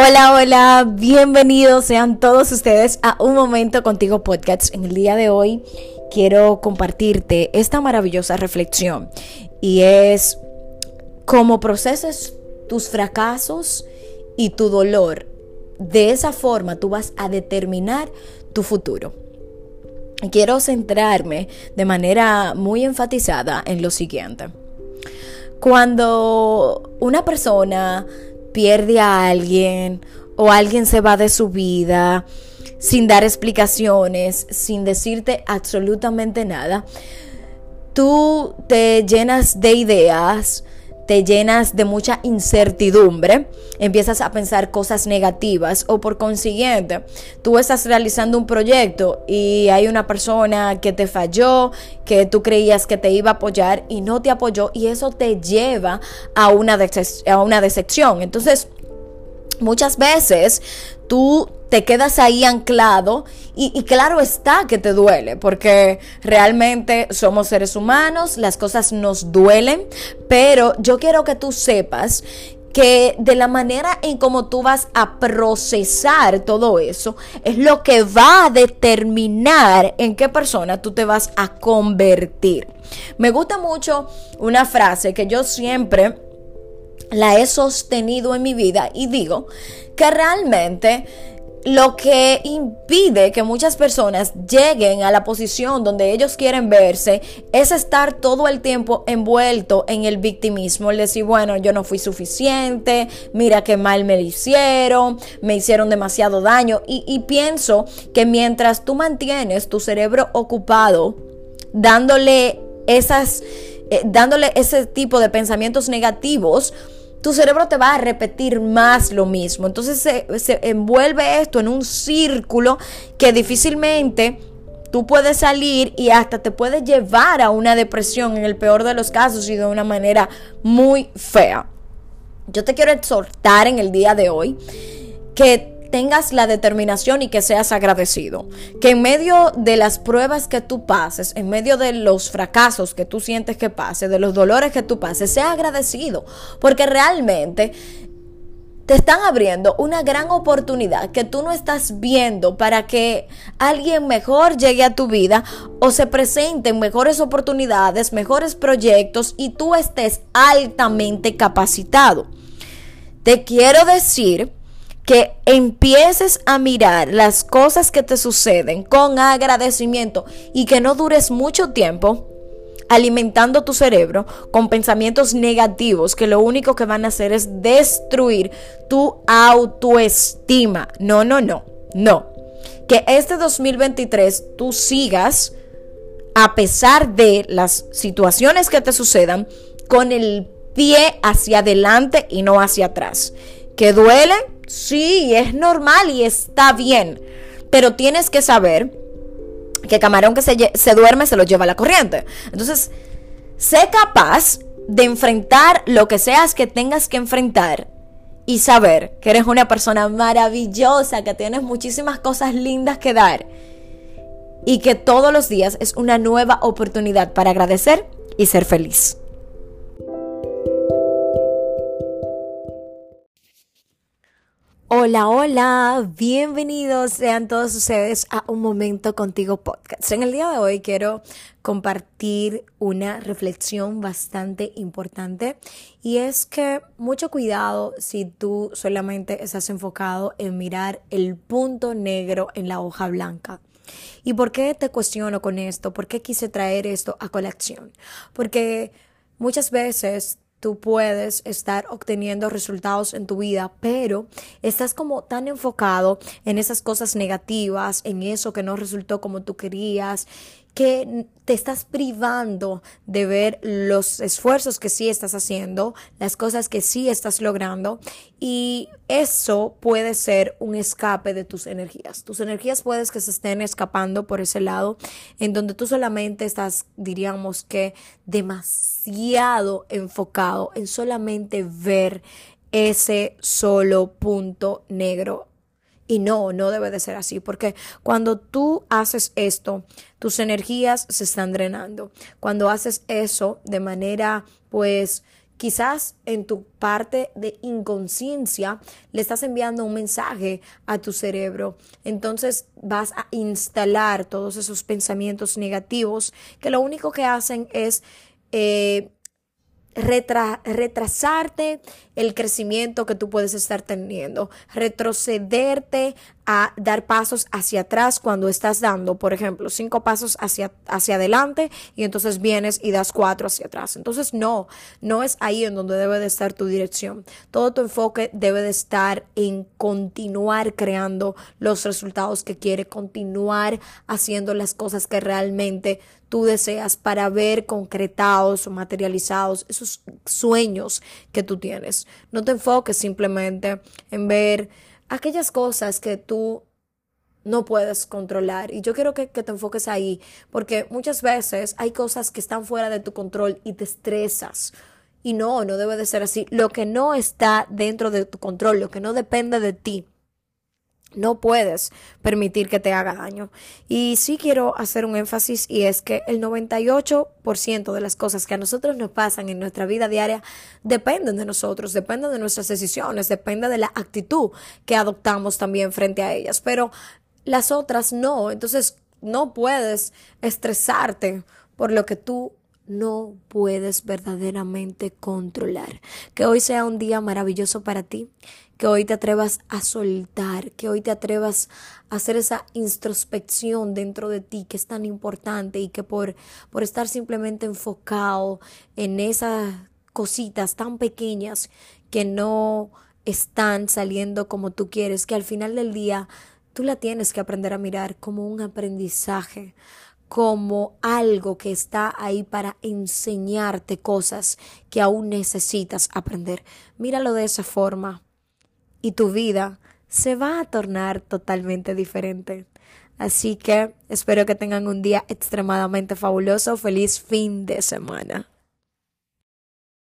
Hola, hola, bienvenidos sean todos ustedes a Un Momento Contigo Podcast. En el día de hoy quiero compartirte esta maravillosa reflexión y es cómo proceses tus fracasos y tu dolor. De esa forma tú vas a determinar tu futuro. Quiero centrarme de manera muy enfatizada en lo siguiente. Cuando una persona pierde a alguien o alguien se va de su vida sin dar explicaciones, sin decirte absolutamente nada, tú te llenas de ideas, te llenas de mucha incertidumbre, empiezas a pensar cosas negativas o por consiguiente tú estás realizando un proyecto y hay una persona que te falló, que tú creías que te iba a apoyar y no te apoyó y eso te lleva a una, a una decepción. Entonces, muchas veces tú te quedas ahí anclado y, claro está que te duele, porque realmente somos seres humanos, las cosas nos duelen, pero yo quiero que tú sepas que de la manera en cómo tú vas a procesar todo eso es lo que va a determinar en qué persona tú te vas a convertir. Me gusta mucho una frase que yo siempre la he sostenido en mi vida y digo que realmente lo que impide que muchas personas lleguen a la posición donde ellos quieren verse es estar todo el tiempo envuelto en el victimismo, el decir, bueno, yo no fui suficiente, mira qué mal me hicieron, me hicieron demasiado daño y, y pienso que mientras tú mantienes tu cerebro ocupado dándole esas, eh, dándole ese tipo de pensamientos negativos, tu cerebro te va a repetir más lo mismo. Entonces se, envuelve esto en un círculo que difícilmente tú puedes salir y hasta te puede llevar a una depresión en el peor de los casos y de una manera muy fea. Yo te quiero exhortar en el día de hoy que tengas la determinación y que seas agradecido. Que en medio de las pruebas que tú pases, en medio de los fracasos que tú sientes que pases, de los dolores que tú pases, sea agradecido. Porque realmente te están abriendo una gran oportunidad que tú no estás viendo para que alguien mejor llegue a tu vida o se presenten mejores oportunidades, mejores proyectos y tú estés altamente capacitado. Te quiero decir que empieces a mirar las cosas que te suceden con agradecimiento y que no dures mucho tiempo alimentando tu cerebro con pensamientos negativos que lo único que van a hacer es destruir tu autoestima. No, no, no, no. Que este 2023 tú sigas, a pesar de las situaciones que te sucedan, con el pie hacia adelante y no hacia atrás. ¿Que duele? Sí, es normal y está bien. Pero tienes que saber que camarón que se, se duerme se lo lleva la corriente. Entonces, sé capaz de enfrentar lo que seas que tengas que enfrentar y saber que eres una persona maravillosa, que tienes muchísimas cosas lindas que dar y que todos los días es una nueva oportunidad para agradecer y ser feliz. Hola, hola, bienvenidos sean todos ustedes a Un Momento Contigo Podcast. En el día de hoy quiero compartir una reflexión bastante importante y es que mucho cuidado si tú solamente estás enfocado en mirar el punto negro en la hoja blanca. ¿Y por qué te cuestiono con esto? ¿Por qué quise traer esto a colección? Porque muchas veces tú puedes estar obteniendo resultados en tu vida, pero estás como tan enfocado en esas cosas negativas, en eso que no resultó como tú querías, que te estás privando de ver los esfuerzos que sí estás haciendo, las cosas que sí estás logrando y eso puede ser un escape de tus energías. Tus energías puedes que se estén escapando por ese lado en donde tú solamente estás, diríamos que, demasiado enfocado en solamente ver ese solo punto negro y no, no debe de ser así, porque cuando tú haces esto, tus energías se están drenando. Cuando haces eso de manera, pues, quizás en tu parte de inconsciencia le estás enviando un mensaje a tu cerebro. Entonces vas a instalar todos esos pensamientos negativos que lo único que hacen es... Eh, retrasarte el crecimiento que tú puedes estar teniendo, retrocederte a dar pasos hacia atrás cuando estás dando, por ejemplo, cinco pasos hacia, hacia adelante y entonces vienes y das cuatro hacia atrás. Entonces, no, no es ahí en donde debe de estar tu dirección. Todo tu enfoque debe de estar en continuar creando los resultados que quiere, continuar haciendo las cosas que realmente tú deseas para ver concretados o materializados esos sueños que tú tienes. No te enfoques simplemente en ver aquellas cosas que tú no puedes controlar. Y yo quiero que, te enfoques ahí, porque muchas veces hay cosas que están fuera de tu control y te estresas. Y no, no debe de ser así. Lo que no está dentro de tu control, lo que no depende de ti, no puedes permitir que te haga daño. Y sí quiero hacer un énfasis y es que el 98% de las cosas que a nosotros nos pasan en nuestra vida diaria dependen de nosotros, dependen de nuestras decisiones, depende de la actitud que adoptamos también frente a ellas. Pero las otras no. Entonces no puedes estresarte por lo que tú no puedes verdaderamente controlar. Que hoy sea un día maravilloso para ti, que hoy te atrevas a soltar, que hoy te atrevas a hacer esa introspección dentro de ti que es tan importante y que por, por estar simplemente enfocado en esas cositas tan pequeñas que no están saliendo como tú quieres, que al final del día tú la tienes que aprender a mirar como un aprendizaje, como algo que está ahí para enseñarte cosas que aún necesitas aprender. Míralo de esa forma y tu vida se va a tornar totalmente diferente. Así que espero que tengan un día extremadamente fabuloso. Feliz fin de semana.